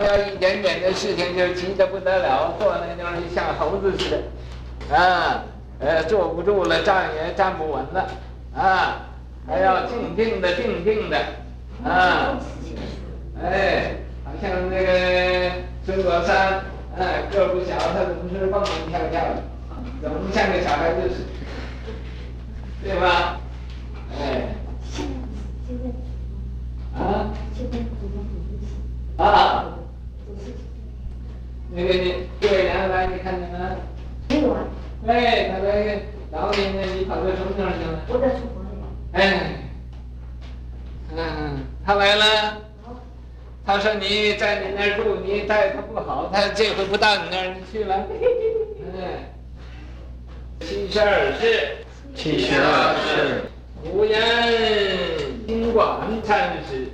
他要一点点的事情就急得不得了，坐那就是像猴子似的，啊，呃，坐不住了，站也站不稳了，啊，还要静静的，静静的，啊，哎，好像那个孙国山，哎，个不小，他总是蹦蹦跳跳的，怎么像个小孩子似的，对吧？哎，啊，啊。那个你对两个来，你看见没？没有啊。哎，他那个老年人，你跑到什么地方去了？我在厨房里。哎，嗯，他来了。他说你在你那儿住，你待他不好，他这回不到你那儿去了。哎，七十二世。七十二世。古言今广禅师。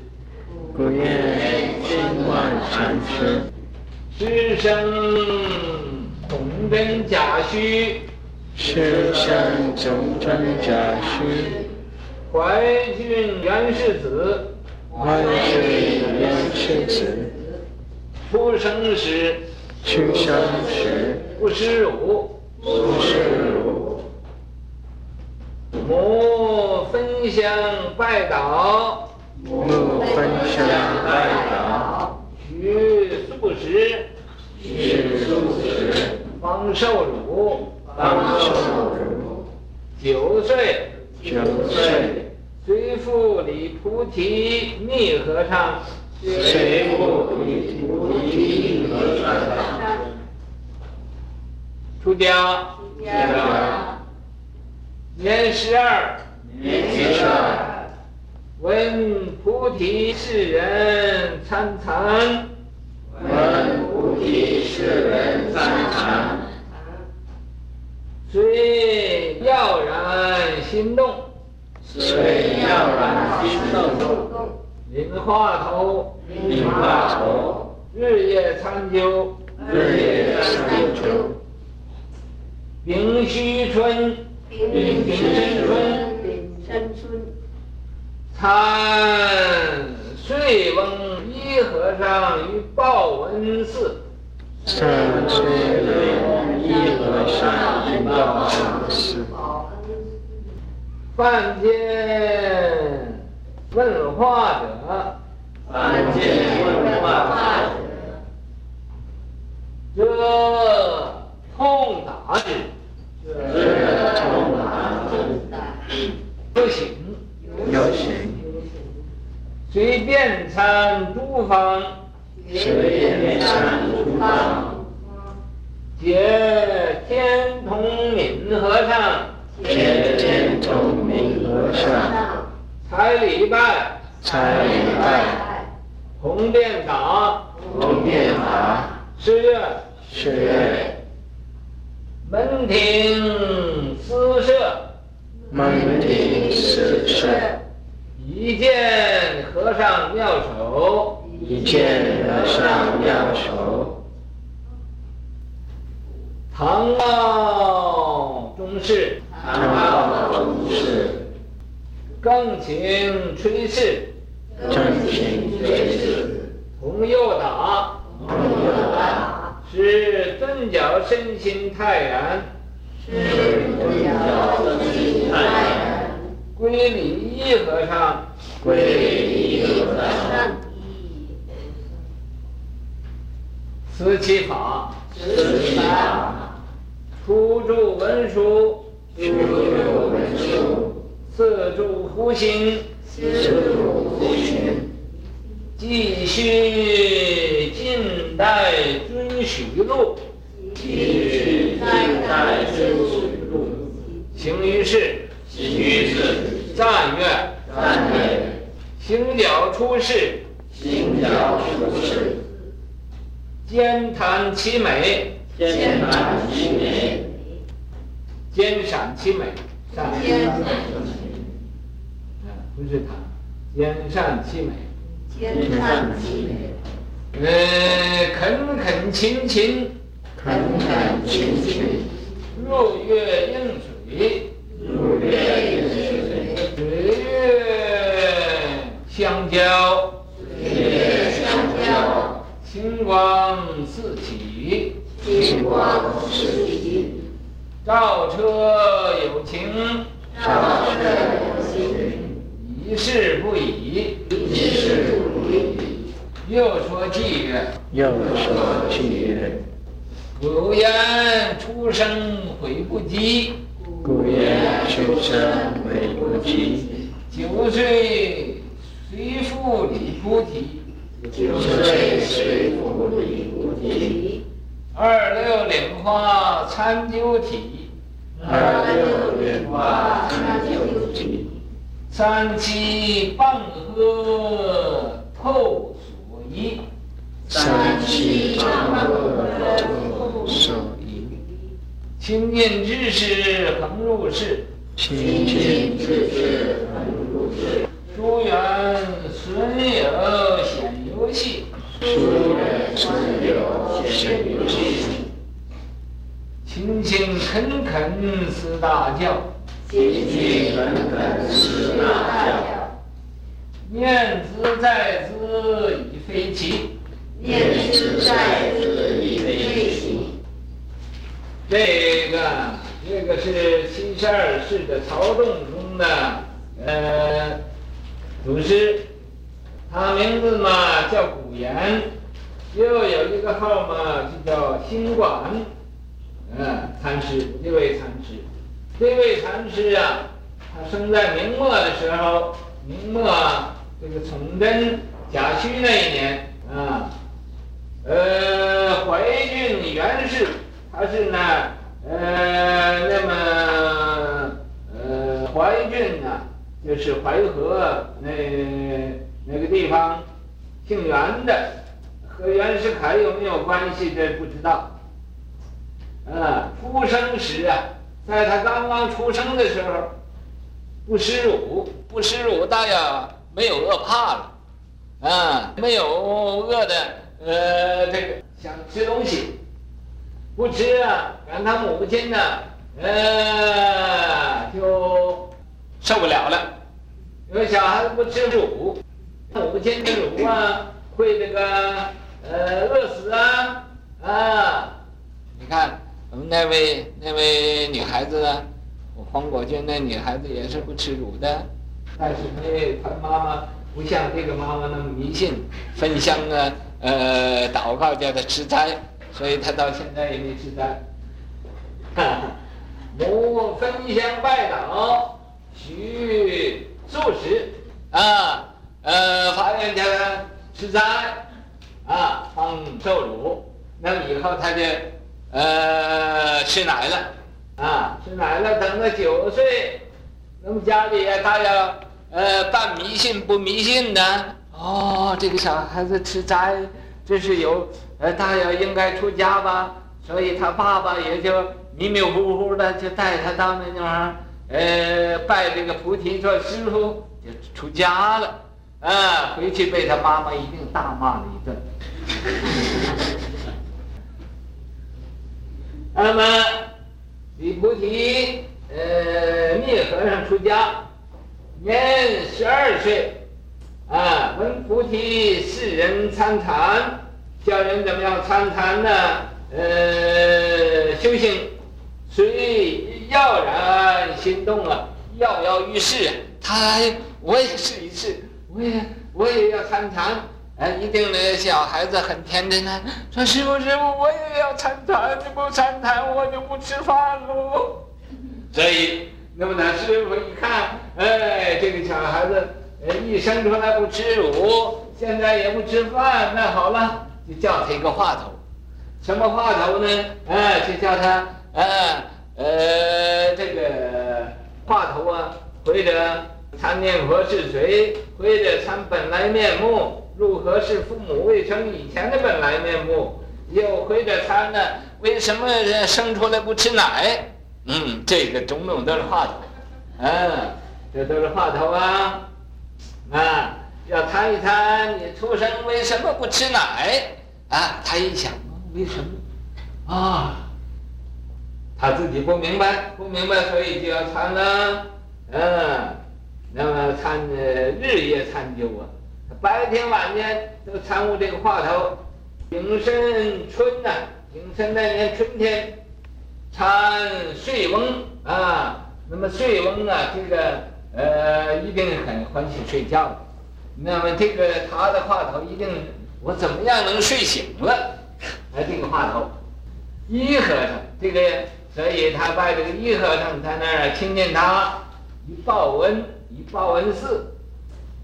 古言今广禅师。师生总真假虚，师生总真假虚。怀君原是子，怀君原是子。出生时，出生时不识汝，不识汝。母焚香拜倒，母焚香拜倒。许素食，许素食。方受辱，方受辱。九岁，九岁。随父礼菩提密和尚，随复礼菩提密和尚。出家，出家。年十二，年十二。闻菩提世人参禅，闻菩提世人参禅，遂跃然心动，遂跃然心动，领话头，领话头，日夜参究，日夜参究，丙戌春，丙戌春，丙申春。参岁翁一和尚于报恩寺。参岁翁一和尚于报恩寺。犯见问话者。犯见问话者。则痛打之。则痛打之。不行。有行。随便参诸方，随便参诸方，结天童敏和尚，结天童敏和尚，采礼拜，采礼拜，红遍打，同遍打，是月，是月，门庭私设，门庭私设。一见和尚。妙手，一见和尚妙手。唐茂宗室，唐茂宗室。更请崔氏，更请崔氏。同右打，同右打。使尊脚身心泰然，使尊脚身心泰然。归礼一和尚，归礼一和尚。此其法，此其法。出住文殊，出住文殊。四住呼行，次住呼行。继续近代遵许录，继续近代遵许录。行于世。行于世，赞愿，赞愿，行脚出世，行脚出世，兼谈其美，兼谈其美，兼赏其美，善，兼善，不是谈，兼善其美，兼善其美，呃，恳恳勤勤，恳恳勤勤，入月映水。入月映水，水月相交，水月相交，清光四起，金光四起，照车有情，照车有情，一事不已。一事不已。又说偈曰：又说偈曰：古言出生悔不及，古言出生悔不及。九岁随父离菩提，九岁随父离菩提，二六莲花参究体，二六莲花参究体，三七半喝透所依，三七傍河透所依。清净之事恒入世，清清净净之事恒入世，诸缘损友显游戏，殊远虽有显有戏。勤勤恳恳思大教，勤勤恳恳思大教，念兹在兹已非奇。念兹在兹已非奇。这个这个是七十二世的曹洞宗的呃祖师，他名字嘛叫古言，又有一个号嘛就叫心广，呃禅师这位禅师，这位禅师啊，他生在明末的时候，明末这个崇祯甲戌那一年啊，呃怀郡元氏。他是呢，呃，那么，呃，怀郡呢，就是淮河那那个地方，姓袁的，和袁世凯有没有关系？这不知道。啊，出生时啊，在他刚刚出生的时候，不食乳，不食乳，大呀，没有饿怕了，啊，没有饿的，呃，这个想吃东西。不吃啊，让他母亲呢，呃，就受不了了。因为小孩子不吃乳，母亲的乳啊，会这个呃饿死啊啊！你看我们那位那位女孩子呢，我黄果君那女孩子也是不吃乳的，但是呢，她妈妈不像这个妈妈那么迷信，焚香啊，呃，祷告叫她吃斋。所以她到现在也没吃斋。母焚香拜祷，许素食啊，呃，发愿叫他吃斋啊，方受乳。那么以后他就呃吃奶了啊，吃奶了。等到九岁，那么家里，他要呃半迷信不迷信的哦，这个小孩子吃斋，这是有。呃，他要应该出家吧，所以他爸爸也就迷迷糊糊的就带他到那地方，呃，拜这个菩提做师傅，就出家了。啊，回去被他妈妈一定大骂了一顿。那么，李菩提，呃，密和尚出家，年十二岁，啊，闻菩提世人参禅。教人怎么样参禅呢？呃，修行，遂跃然心动了，跃跃欲试。他，我也试一试，我也我也要参禅。哎，一定那小孩子很天真呢，说师傅师傅，我也要参禅，你不参禅我就不吃饭喽。所以，那么呢，师傅一看，哎，这个小孩子，一生出来不吃乳，现在也不吃饭，那好了。就叫他一个话头，什么话头呢？哎，就叫他，呃，呃，这个话头啊，或者参念佛是谁，或者参本来面目，如何是父母未生以前的本来面目，又或者参呢，为什么生出来不吃奶？嗯，这个种种都是话头，嗯，这都是话头啊，啊。要谈一谈你出生为什么不吃奶啊？他一想，为什么啊？他自己不明白，不明白，所以就要参呢。嗯，那么参的日夜参究啊，白天晚间都参悟这个话头。丙申春呐、啊，丙申那年春天，参睡翁啊，那么睡翁啊，这个呃一定很欢喜睡觉。那么这个他的话头一定，我怎么样能睡醒了？哎，这个话头，一和尚这个，所以他拜这个一和尚在那儿亲近他，一报恩，报恩寺。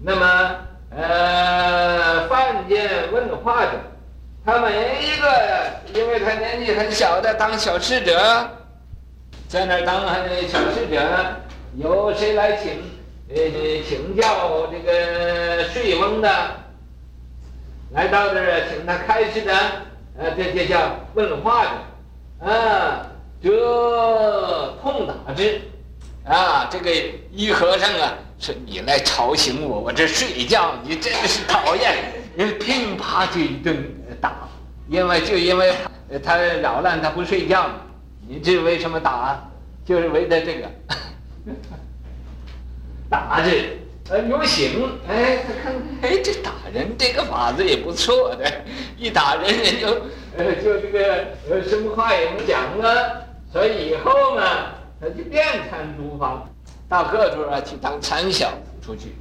那么呃，饭间问话者，他每一个，因为他年纪很小的当小侍者，在那儿当小侍者，有谁来请？呃，请教这个睡翁的，来到这儿请他开示的，呃，这就叫问话的，啊，这痛打之，啊，这个一和尚啊，说你来吵醒我，我这睡觉，你真是讨厌，你噼啪就一顿打，因为就因为他扰乱他不睡觉，你这为什么打？就是为了这个。打着，呃，有醒，哎，他看，哎，这打人这个法子也不错的，一打人人就，呃，就这个，呃，什么话也没讲了，所以以后呢，他就变成诸方，到各处啊去当参晓出去，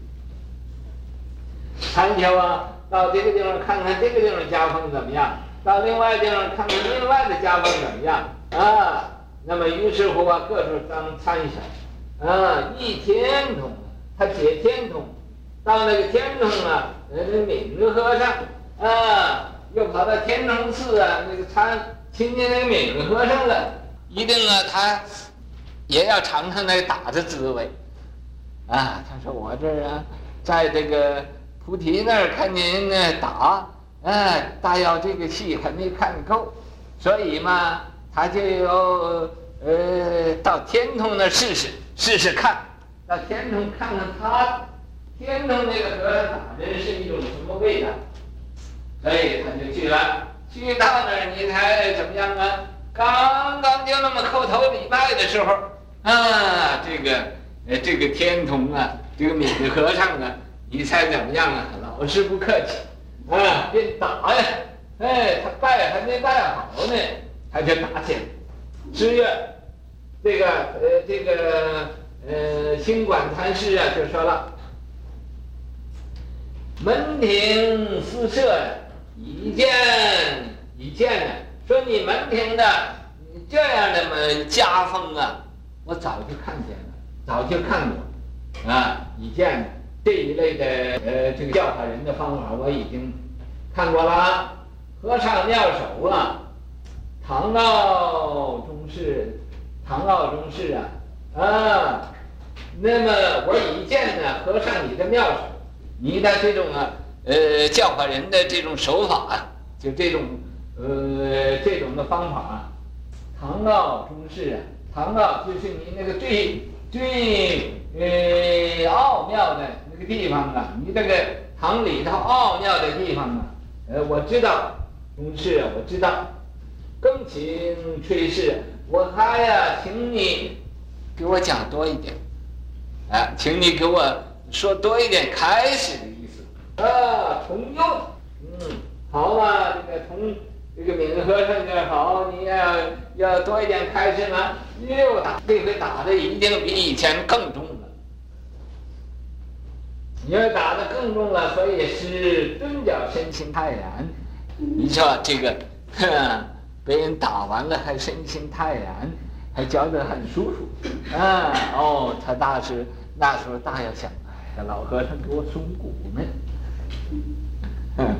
参晓啊，到这个地方看看这个地方家风怎么样，到另外地方看看另外的家风怎么样啊，那么于是乎啊，各处当参晓。啊，一天通，他解天通，到那个天通啊，那个敏和尚啊，又跑到天童寺啊，那个参亲近那个敏和尚了，一定啊，他也要尝尝那打的滋味，啊，他说我这儿啊，在这个菩提那儿看您呢打，啊，大要这个戏还没看够，所以嘛，他就要呃到天童那试试。试试看，到天童看看他，天童那个和尚打的是一种什么味道，所以他就去了。去到那儿，你猜怎么样啊？刚刚就那么叩头礼拜的时候，啊，这个呃，这个天童啊，这个敏和尚啊，你猜怎么样啊？老是不客气，啊，便打呀，哎，他拜还没拜好呢，他就打起来，十月。这个呃，这个呃，兴管禅师啊，就说了：“门庭四射呀，已见已见呢。说你门庭的这样的门家风啊，我早就看见了，早就看过啊，已见这一类的呃，这个教化人的方法，我已经看过了。和尚妙手啊，唐奥中士。”唐奥中士啊，啊，那么我已见呢，和尚你的妙手，你的这种啊，呃，教化人的这种手法啊，就这种呃这种的方法，唐奥中士啊，唐啊就是你那个最最呃奥妙的那个地方啊，你这个堂里头奥妙的地方啊，呃，我知道，同事，我知道，更请炊示。我还呀，请你给我讲多一点，啊，请你给我说多一点开始的意思。啊，从右，嗯，好啊，这个从这个敏和尚这好，你要要多一点开示吗？又打，这回打的一定比以前更重了。你要打的更重了，所以是蹲脚身心泰然。你说这个，哼。被人打完了还身心泰然，还觉得很舒服，啊哦，他大师那时候大要想，哎呀，老和尚给我松骨呢，嗯，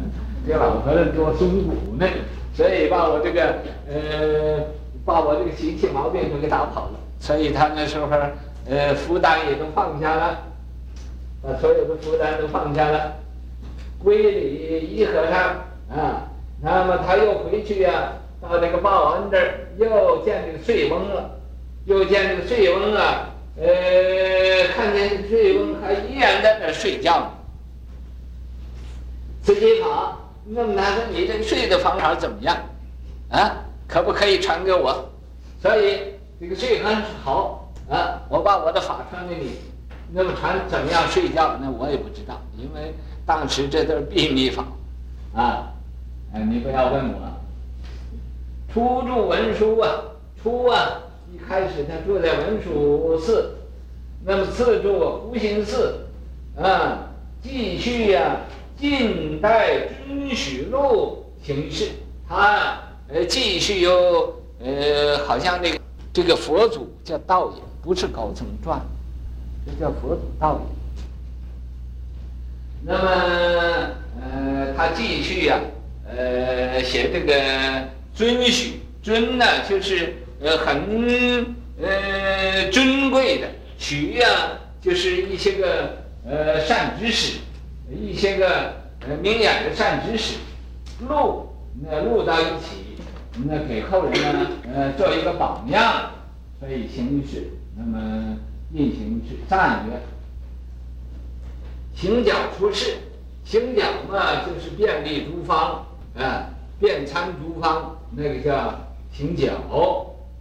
这老和尚给我松骨呢，所以把我这个呃，把我这个习气毛病都给打跑了，所以他那时候呃负担也都放下了，把所有的负担都放下了，归里一和尚啊，那么他又回去呀、啊。到那个报恩这儿，又见这个岁翁了，又见这个岁翁啊，呃，看见岁翁还依然在那睡觉。慈禧好，那么他说你这睡的方法怎么样？啊，可不可以传给我？所以这个睡很好啊，我把我的法传给你。那么传怎么样睡觉？那我也不知道，因为当时这都是秘密法，啊。哎，你不要问我。初住文殊啊，初啊，一开始他住在文殊寺，那么次住福兴寺，啊，继续呀、近代准许录形式，他呃继续有呃，好像那个这个佛祖叫道也，不是高僧传，这叫佛祖道也。那么呃，他继续呀、呃，写这个。尊许尊呢，就是呃很呃尊贵的许呀、啊，就是一些个呃善知识，一些个呃明眼的善知识，录那录到一起，那给后人呢呃做一个榜样，所以行事，那么印行是赞曰，行脚出世，行脚嘛就是遍历诸方啊，遍参诸方。那个叫行脚，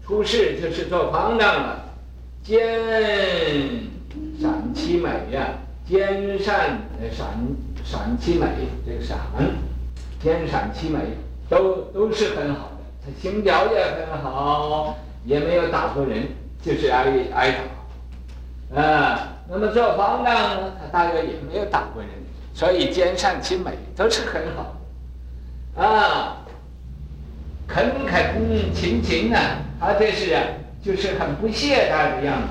出世就是做方丈了。兼善其美呀，兼善呃善善其美，这个善，兼善其美都都是很好的。他行脚也很好，也没有打过人，就是挨挨打。啊，那么这方丈呢，他大约也没有打过人，所以兼善其美都是很好。啊。恳恳勤勤呢，他这是啊，就是很不懈怠的样子。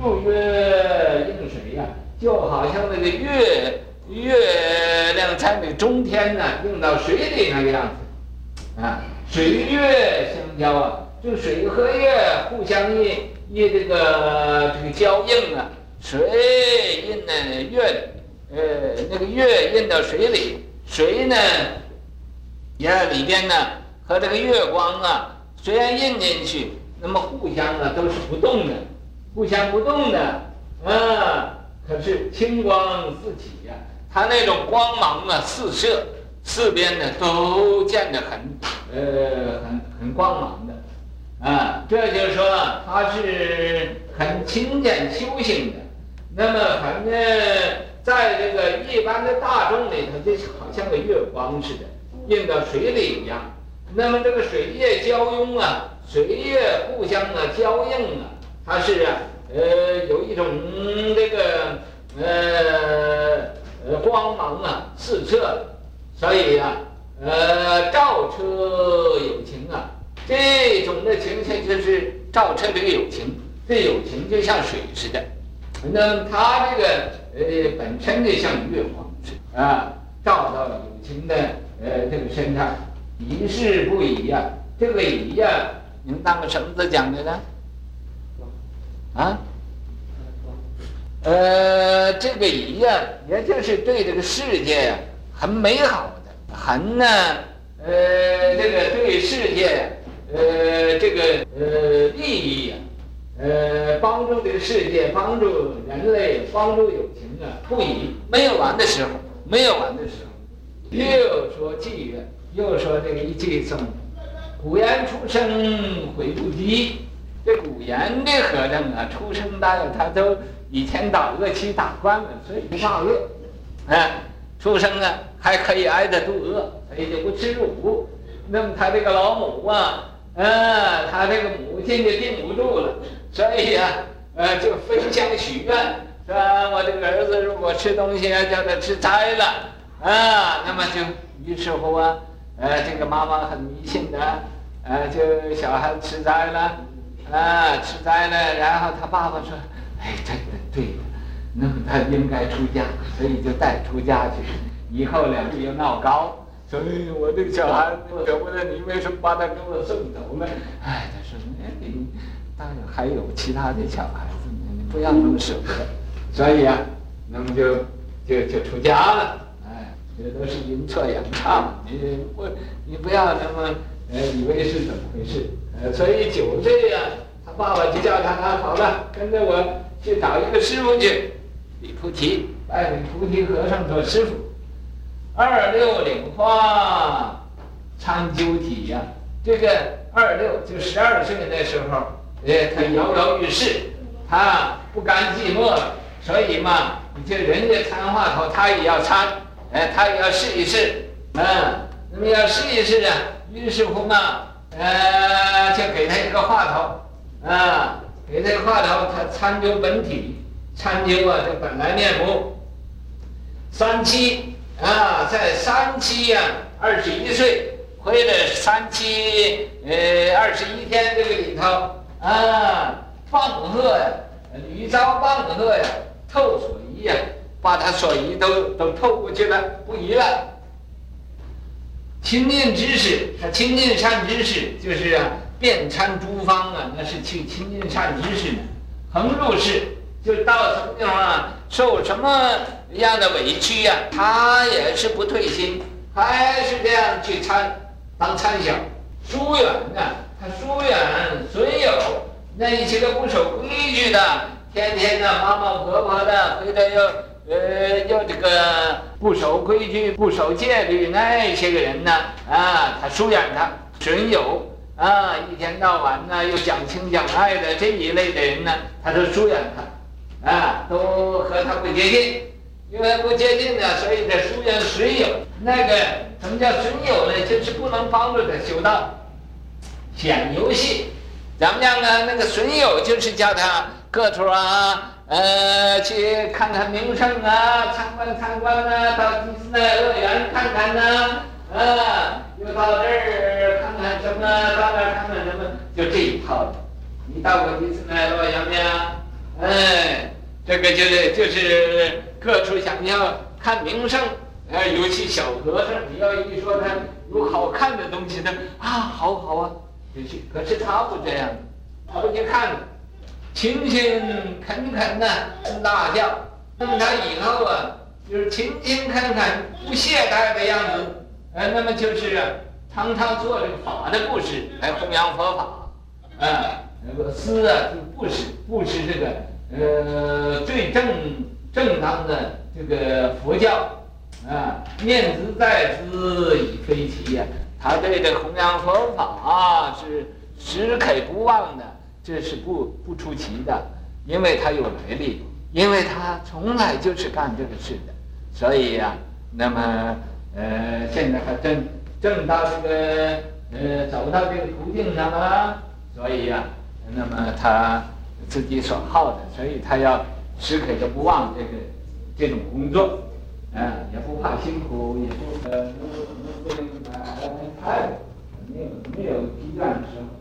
入月应水呀，就好像那个月月亮在那中天呢，映到水里那个样子。啊，水月相交啊，就水和月互相印印这个这个交映啊，水映呢月，呃那个月映到水里，水呢也里边呢。和这个月光啊，虽然印进去，那么互相啊都是不动的，互相不动的，啊，可是清光四起呀，它那种光芒啊四射，四边呢都见得很，呃，很很光芒的，啊，这就是说它是很勤俭修行的。那么反正在这个一般的大众里头，就好像个月光似的，映到水里一样。那么这个水月交拥啊，水月互相的交映啊，它是啊呃有一种这个呃呃光芒啊四射，所以啊呃照彻有情啊，这种的情形就是照彻这个友情，这友情就像水似的，那么它这个呃本身就像月光啊，照到了友情的呃这个身上。仪式不仪呀、这个仪呀、啊，你们当个什么字讲的呢？啊？呃，这个仪呀、也就是对这个世界呀、很美好的，很呢，呃，这个对世界，呃，这个呃利益呀、呃，帮助这个世界，帮助人类，帮助友情啊，不仪，没有完的时候，没有完的时候，又说偈曰。又说这个一偈颂，古言出生悔不及。这古言的和尚啊，出生大约他都以前打恶气打惯了，所以不怕饿。哎，出生啊还可以挨得肚饿，所以就不吃乳。那么他这个老母啊，嗯，他这个母亲就定不住了，所以呀、啊，呃，就分香许愿，说我这个儿子如果吃东西啊，叫他吃斋了，啊，那么就于是乎啊。呃，这个妈妈很迷信的，呃，就小孩子吃斋了，啊，吃斋了，然后他爸爸说，哎，真的，对的，那么他应该出家，所以就带出家去。以后两个又闹高，所以我这个小孩子舍不得你，为什么把他给我送走呢？哎，他说，哎，你当然还有其他的小孩子，你不要那么舍不得。所以啊，那么就就就出家了。哎这都是阴错阳差，你不你不要那么呃以为是怎么回事？呃，所以九岁呀，他爸爸就叫他，他好了，跟着我去找一个师傅去，李菩提拜给菩提和尚做师傅。二六领化参究体呀，这个二六就十二岁那时候，哎，他摇摇欲试，他不甘寂寞了，所以嘛，你就人家参话头，他也要参。哎，他也要试一试，嗯，你要试一试啊。于是乎嘛，呃，就给他一个话头，啊，给他一个话头，他参究本体，参究啊这本来面目。三七啊，在三七呀，二十一岁，亏了三七呃二十一天这个里头啊，棒喝呀，屡遭棒喝呀，透所疑呀，把他所疑都都透过去了，不疑了。亲近知识，他亲近善知识，就是啊，遍参诸方啊，那是去亲近善知识呢。横入世，就到什么地方啊，受什么样的委屈呀、他也是不退心，还是这样去参当参小。疏远呢，他疏远损友，那一些个不守规矩的，天天的忙忙活活的，回头又呃又这个不守规矩、不守戒律，那些个人呢，啊，他疏远他损友啊，一天到晚呢又讲情讲爱的这一类的人呢，他都疏远他，啊，都和他不接近。因为不接近呢，所以这疏远损友。那个什么叫损友呢？就是不能帮助他修道。显游戏，怎么样呢？那个损友就是叫他各处啊，呃，去看看名胜啊，参观参观啊，到迪士尼乐园看看呐，啊，又到这儿看看什么，到那儿看看什么，就这一套。你到过迪士尼乐园没有？哎，这个就是就是。各处想要看名胜，呃，尤其小和尚，你要一说他有好看的东西呢，啊，好好啊，就去。可是他不这样，他不去看，勤勤恳恳的大教，那么他以后啊，就是勤勤恳恳不懈怠的样子，呃，那么就是，常常做这个法的布施来弘扬佛法，啊，那个施啊，就布施，布施这个呃最正。正当的这个佛教，啊，念兹在兹以非其呀，他对这弘扬佛法啊是时刻不忘的，这是不不出奇的，因为他有来历，因为他从来就是干这个事的，所以呀、那么呃，现在还正正到这个呃走到这个途径上了，所以呀、那么他自己所好的，所以他要。时刻都不忘这个这种工作，啊，也不怕辛苦，也不呃不不不那个太没有没有疲倦的时候。